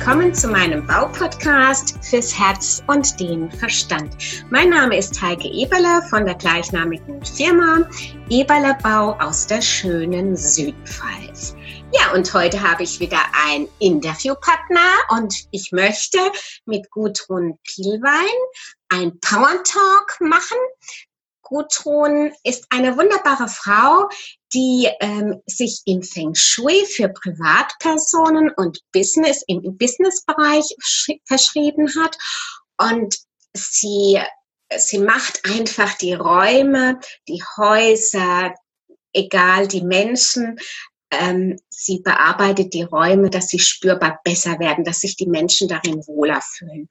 willkommen zu meinem Baupodcast fürs Herz und den Verstand. Mein Name ist Heike Eberle von der gleichnamigen Firma Eberle Bau aus der schönen Südpfalz. Ja, und heute habe ich wieder einen Interviewpartner und ich möchte mit Gudrun Pielwein ein Power Talk machen. Gudrun ist eine wunderbare Frau, die ähm, sich in Feng Shui für Privatpersonen und Business im Businessbereich verschrieben hat. Und sie, sie macht einfach die Räume, die Häuser, egal die Menschen, ähm, sie bearbeitet die Räume, dass sie spürbar besser werden, dass sich die Menschen darin wohler fühlen.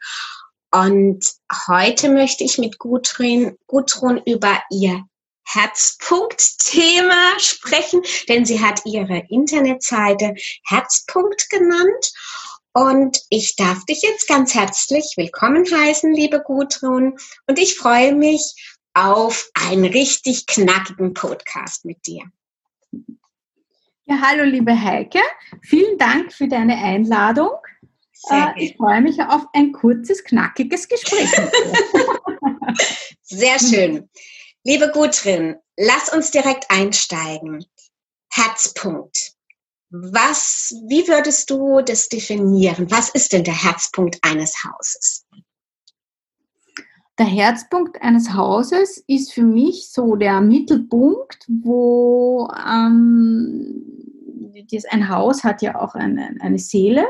Und heute möchte ich mit Gudrun, Gudrun über ihr Herzpunkt-Thema sprechen, denn sie hat ihre Internetseite Herzpunkt genannt. Und ich darf dich jetzt ganz herzlich willkommen heißen, liebe Gudrun. Und ich freue mich auf einen richtig knackigen Podcast mit dir. Ja, hallo, liebe Heike. Vielen Dank für deine Einladung. Äh, ich freue mich auf ein kurzes, knackiges Gespräch. Sehr schön. Liebe Gudrun, lass uns direkt einsteigen. Herzpunkt. Was, wie würdest du das definieren? Was ist denn der Herzpunkt eines Hauses? Der Herzpunkt eines Hauses ist für mich so der Mittelpunkt, wo ähm, ein Haus hat ja auch eine, eine Seele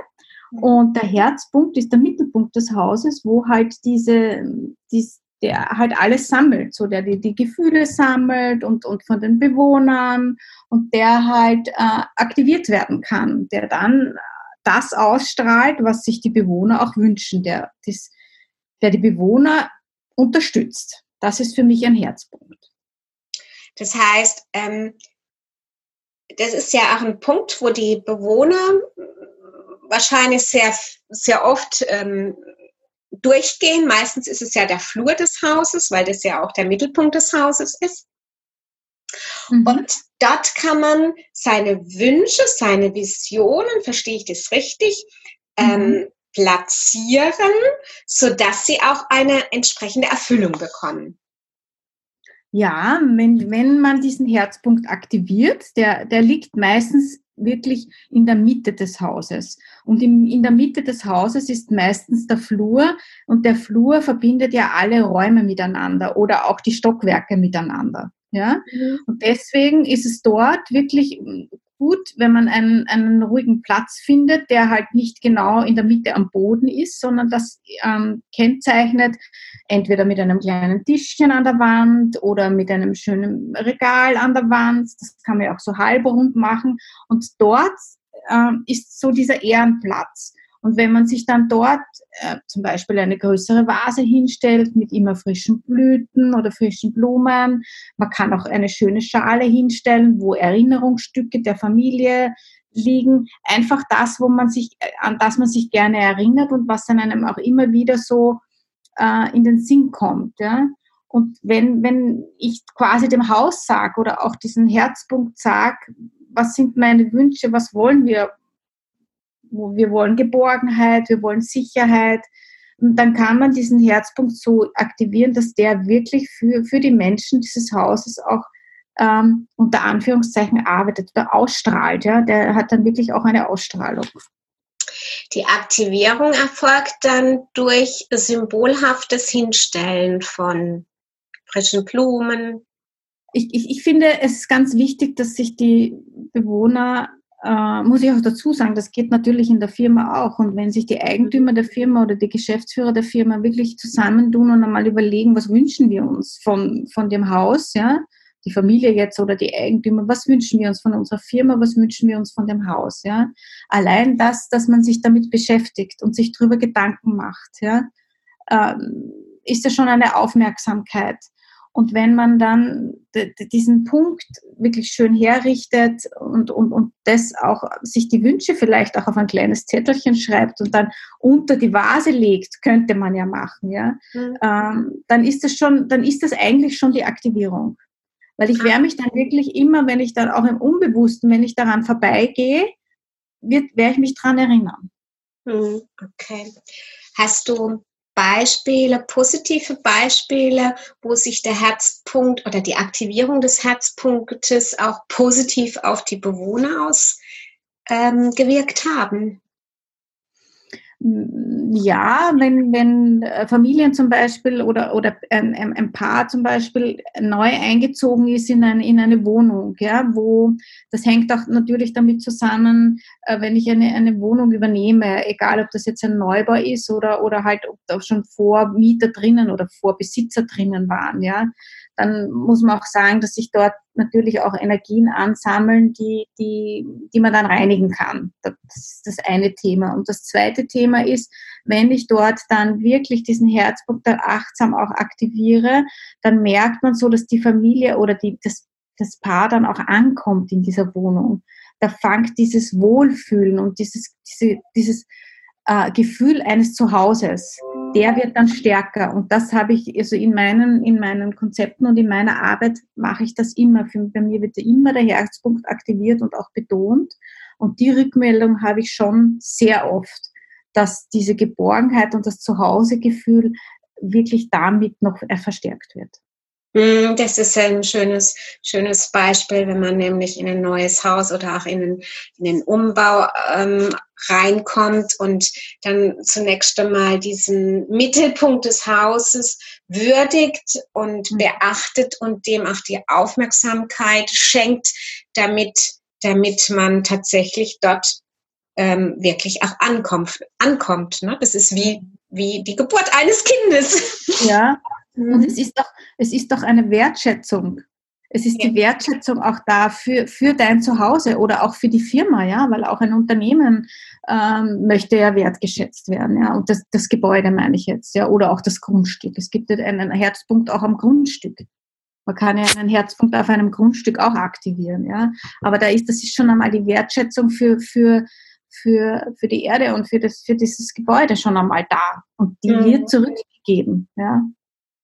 und der Herzpunkt ist der Mittelpunkt des Hauses, wo halt diese, dies, der halt alles sammelt, so der die, die Gefühle sammelt und, und von den Bewohnern und der halt äh, aktiviert werden kann, der dann das ausstrahlt, was sich die Bewohner auch wünschen, der, das, der die Bewohner unterstützt. Das ist für mich ein Herzpunkt. Das heißt, ähm, das ist ja auch ein Punkt, wo die Bewohner wahrscheinlich sehr, sehr oft ähm, durchgehen. Meistens ist es ja der Flur des Hauses, weil das ja auch der Mittelpunkt des Hauses ist. Mhm. Und dort kann man seine Wünsche, seine Visionen, verstehe ich das richtig, mhm. ähm, platzieren, sodass sie auch eine entsprechende Erfüllung bekommen. Ja, wenn, wenn man diesen Herzpunkt aktiviert, der, der liegt meistens wirklich in der Mitte des Hauses. Und in, in der Mitte des Hauses ist meistens der Flur und der Flur verbindet ja alle Räume miteinander oder auch die Stockwerke miteinander. Ja? Mhm. Und deswegen ist es dort wirklich gut, wenn man einen, einen ruhigen Platz findet, der halt nicht genau in der Mitte am Boden ist, sondern das ähm, kennzeichnet, entweder mit einem kleinen Tischchen an der Wand oder mit einem schönen Regal an der Wand. Das kann man ja auch so halbrund machen. Und dort ähm, ist so dieser Ehrenplatz. Und wenn man sich dann dort äh, zum Beispiel eine größere Vase hinstellt mit immer frischen Blüten oder frischen Blumen, man kann auch eine schöne Schale hinstellen, wo Erinnerungsstücke der Familie liegen. Einfach das, wo man sich, äh, an das man sich gerne erinnert und was dann einem auch immer wieder so äh, in den Sinn kommt. Ja? Und wenn, wenn ich quasi dem Haus sage oder auch diesen Herzpunkt sage, was sind meine Wünsche, was wollen wir, wir wollen Geborgenheit, wir wollen Sicherheit. Und dann kann man diesen Herzpunkt so aktivieren, dass der wirklich für, für die Menschen dieses Hauses auch ähm, unter Anführungszeichen arbeitet oder ausstrahlt. Ja? Der hat dann wirklich auch eine Ausstrahlung. Die Aktivierung erfolgt dann durch symbolhaftes Hinstellen von frischen Blumen. Ich, ich, ich finde es ist ganz wichtig, dass sich die Bewohner äh, muss ich auch dazu sagen, das geht natürlich in der Firma auch. Und wenn sich die Eigentümer der Firma oder die Geschäftsführer der Firma wirklich zusammentun und einmal überlegen, was wünschen wir uns von, von dem Haus, ja, die Familie jetzt oder die Eigentümer, was wünschen wir uns von unserer Firma, was wünschen wir uns von dem Haus, ja. Allein das, dass man sich damit beschäftigt und sich darüber Gedanken macht, ja, ähm, ist ja schon eine Aufmerksamkeit. Und wenn man dann diesen Punkt wirklich schön herrichtet und, und, und das auch sich die Wünsche vielleicht auch auf ein kleines Zettelchen schreibt und dann unter die Vase legt, könnte man ja machen, ja, mhm. ähm, dann ist das schon, dann ist das eigentlich schon die Aktivierung. Weil ich werde mich dann wirklich immer, wenn ich dann auch im Unbewussten, wenn ich daran vorbeigehe, wird, werde ich mich daran erinnern. Hm, okay. Hast du Beispiele, positive Beispiele, wo sich der Herzpunkt oder die Aktivierung des Herzpunktes auch positiv auf die Bewohner ausgewirkt ähm, haben? Ja, wenn, wenn äh, Familien zum Beispiel oder, oder ein, ein Paar zum Beispiel neu eingezogen ist in eine, in eine Wohnung, ja, wo das hängt auch natürlich damit zusammen, äh, wenn ich eine, eine Wohnung übernehme, egal ob das jetzt ein Neubau ist oder, oder halt ob da schon Vormieter drinnen oder Vorbesitzer drinnen waren, ja, dann muss man auch sagen, dass sich dort natürlich auch Energien ansammeln, die, die, die man dann reinigen kann. Das ist das eine Thema. Und das zweite Thema ist, wenn ich dort dann wirklich diesen Herzpunkt achtsam auch aktiviere, dann merkt man so, dass die Familie oder die, das, das Paar dann auch ankommt in dieser Wohnung. Da fängt dieses Wohlfühlen und dieses, diese, dieses äh, Gefühl eines Zuhauses der wird dann stärker. Und das habe ich, also in meinen, in meinen Konzepten und in meiner Arbeit mache ich das immer. Für, bei mir wird immer der Herzpunkt aktiviert und auch betont. Und die Rückmeldung habe ich schon sehr oft, dass diese Geborgenheit und das Zuhausegefühl wirklich damit noch verstärkt wird. Hm, das ist ein schönes, schönes Beispiel, wenn man nämlich in ein neues Haus oder auch in den, in den Umbau ähm, reinkommt und dann zunächst einmal diesen Mittelpunkt des Hauses würdigt und mhm. beachtet und dem auch die Aufmerksamkeit schenkt, damit, damit man tatsächlich dort ähm, wirklich auch ankommt. ankommt ne? Das ist wie, wie die Geburt eines Kindes. Ja, und es ist doch, es ist doch eine Wertschätzung. Es ist ja. die Wertschätzung auch da für, für dein Zuhause oder auch für die Firma, ja, weil auch ein Unternehmen ähm, möchte ja wertgeschätzt werden, ja. Und das, das Gebäude meine ich jetzt, ja, oder auch das Grundstück. Es gibt einen Herzpunkt auch am Grundstück. Man kann ja einen Herzpunkt auf einem Grundstück auch aktivieren, ja. Aber da ist, das ist schon einmal die Wertschätzung für, für, für, für die Erde und für, das, für dieses Gebäude schon einmal da. Und die mhm. wird zurückgegeben, ja.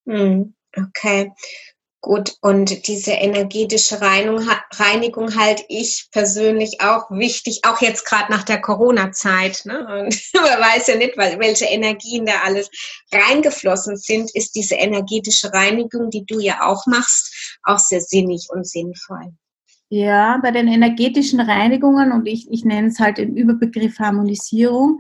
Hm, okay, gut. Und diese energetische Reinigung, halte ich persönlich auch wichtig, auch jetzt gerade nach der Corona-Zeit. Ne? Und man weiß ja nicht, welche Energien da alles reingeflossen sind, ist diese energetische Reinigung, die du ja auch machst, auch sehr sinnig und sinnvoll. Ja, bei den energetischen Reinigungen und ich, ich nenne es halt den Überbegriff Harmonisierung,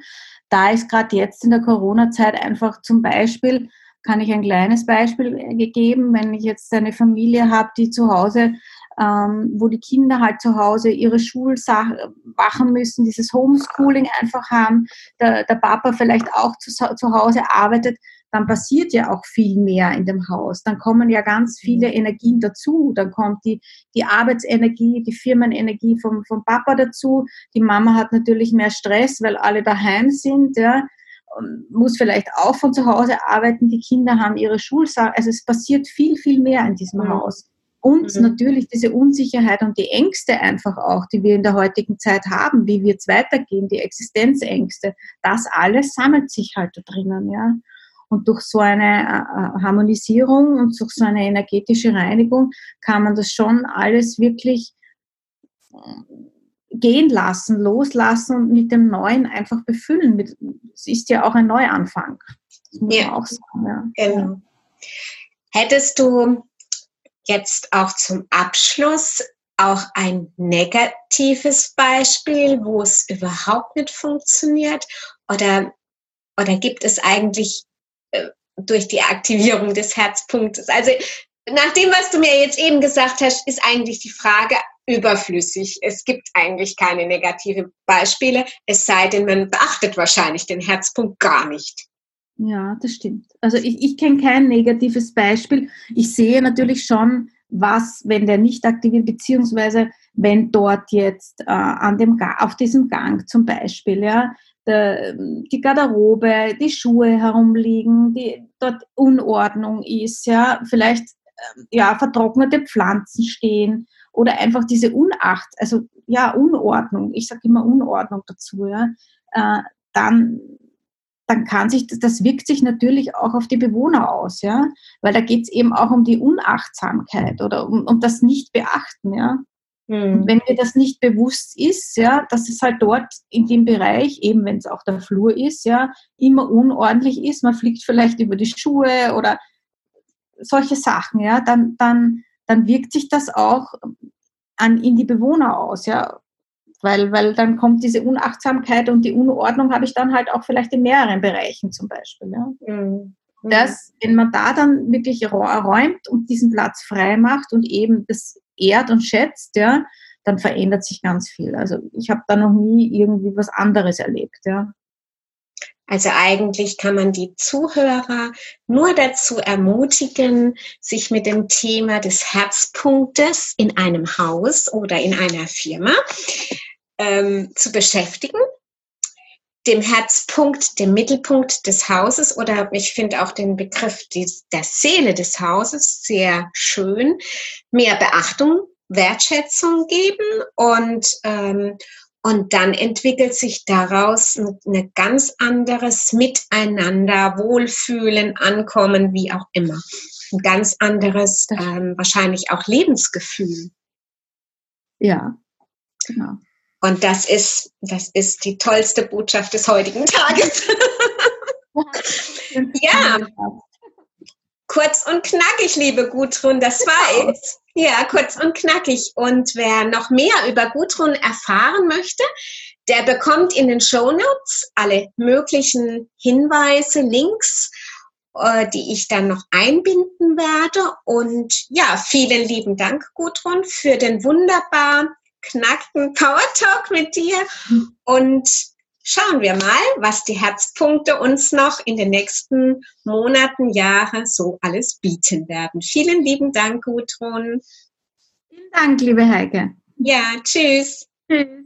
da ist gerade jetzt in der Corona-Zeit einfach zum beispiel kann ich ein kleines Beispiel äh, gegeben, wenn ich jetzt eine Familie habe, die zu Hause, ähm, wo die Kinder halt zu Hause ihre Schulsachen machen müssen, dieses Homeschooling einfach haben, der, der Papa vielleicht auch zu, zu Hause arbeitet, dann passiert ja auch viel mehr in dem Haus. Dann kommen ja ganz viele mhm. Energien dazu. Dann kommt die, die Arbeitsenergie, die Firmenenergie vom, vom Papa dazu. Die Mama hat natürlich mehr Stress, weil alle daheim sind. Ja muss vielleicht auch von zu Hause arbeiten, die Kinder haben ihre Schulsachen. Also es passiert viel, viel mehr in diesem mhm. Haus. Und mhm. natürlich diese Unsicherheit und die Ängste einfach auch, die wir in der heutigen Zeit haben, wie wird es weitergehen, die Existenzängste, das alles sammelt sich halt da drinnen, ja. Und durch so eine äh, äh, Harmonisierung und durch so eine energetische Reinigung kann man das schon alles wirklich gehen lassen, loslassen und mit dem Neuen einfach befüllen. Es ist ja auch ein Neuanfang. Das muss ja. man auch sagen. Ja. Genau. Hättest du jetzt auch zum Abschluss auch ein negatives Beispiel, wo es überhaupt nicht funktioniert? Oder, oder gibt es eigentlich äh, durch die Aktivierung des Herzpunktes? Also nach dem, was du mir jetzt eben gesagt hast, ist eigentlich die Frage, überflüssig. Es gibt eigentlich keine negativen Beispiele, es sei denn, man beachtet wahrscheinlich den Herzpunkt gar nicht. Ja, das stimmt. Also ich, ich kenne kein negatives Beispiel. Ich sehe natürlich schon, was, wenn der nicht aktiviert, beziehungsweise wenn dort jetzt äh, an dem auf diesem Gang zum Beispiel, ja, der, die Garderobe, die Schuhe herumliegen, die dort Unordnung ist, ja, vielleicht äh, ja, vertrocknete Pflanzen stehen oder einfach diese Unacht, also ja, Unordnung, ich sage immer Unordnung dazu, ja, äh, dann, dann kann sich, das wirkt sich natürlich auch auf die Bewohner aus, ja, weil da geht es eben auch um die Unachtsamkeit oder um, um das Nicht-Beachten, ja. Mhm. wenn mir das nicht bewusst ist, ja, dass es halt dort in dem Bereich, eben wenn es auch der Flur ist, ja, immer unordentlich ist, man fliegt vielleicht über die Schuhe oder solche Sachen, ja, dann, dann, dann wirkt sich das auch an, in die Bewohner aus, ja. Weil, weil dann kommt diese Unachtsamkeit und die Unordnung habe ich dann halt auch vielleicht in mehreren Bereichen zum Beispiel. Ja. Mhm. Das, wenn man da dann wirklich räumt und diesen Platz frei macht und eben das ehrt und schätzt, ja, dann verändert sich ganz viel. Also ich habe da noch nie irgendwie was anderes erlebt, ja. Also eigentlich kann man die Zuhörer nur dazu ermutigen, sich mit dem Thema des Herzpunktes in einem Haus oder in einer Firma ähm, zu beschäftigen. Dem Herzpunkt, dem Mittelpunkt des Hauses oder ich finde auch den Begriff der Seele des Hauses sehr schön, mehr Beachtung, Wertschätzung geben und ähm, und dann entwickelt sich daraus ein ganz anderes Miteinander, Wohlfühlen, Ankommen, wie auch immer. Ein ganz anderes, ähm, wahrscheinlich auch Lebensgefühl. Ja, genau. Und das ist, das ist die tollste Botschaft des heutigen Tages. ja. Kurz und knackig, liebe Gudrun, das war es. Ja, kurz und knackig. Und wer noch mehr über Gudrun erfahren möchte, der bekommt in den Show Notes alle möglichen Hinweise, Links, äh, die ich dann noch einbinden werde. Und ja, vielen lieben Dank, Gudrun, für den wunderbar knackten Power Talk mit dir. Und schauen wir mal, was die Herzpunkte uns noch in den nächsten Monaten, Jahren so alles bieten werden. Vielen lieben Dank, Gudrun. Vielen Dank, liebe Heike. Ja, tschüss. Tschüss.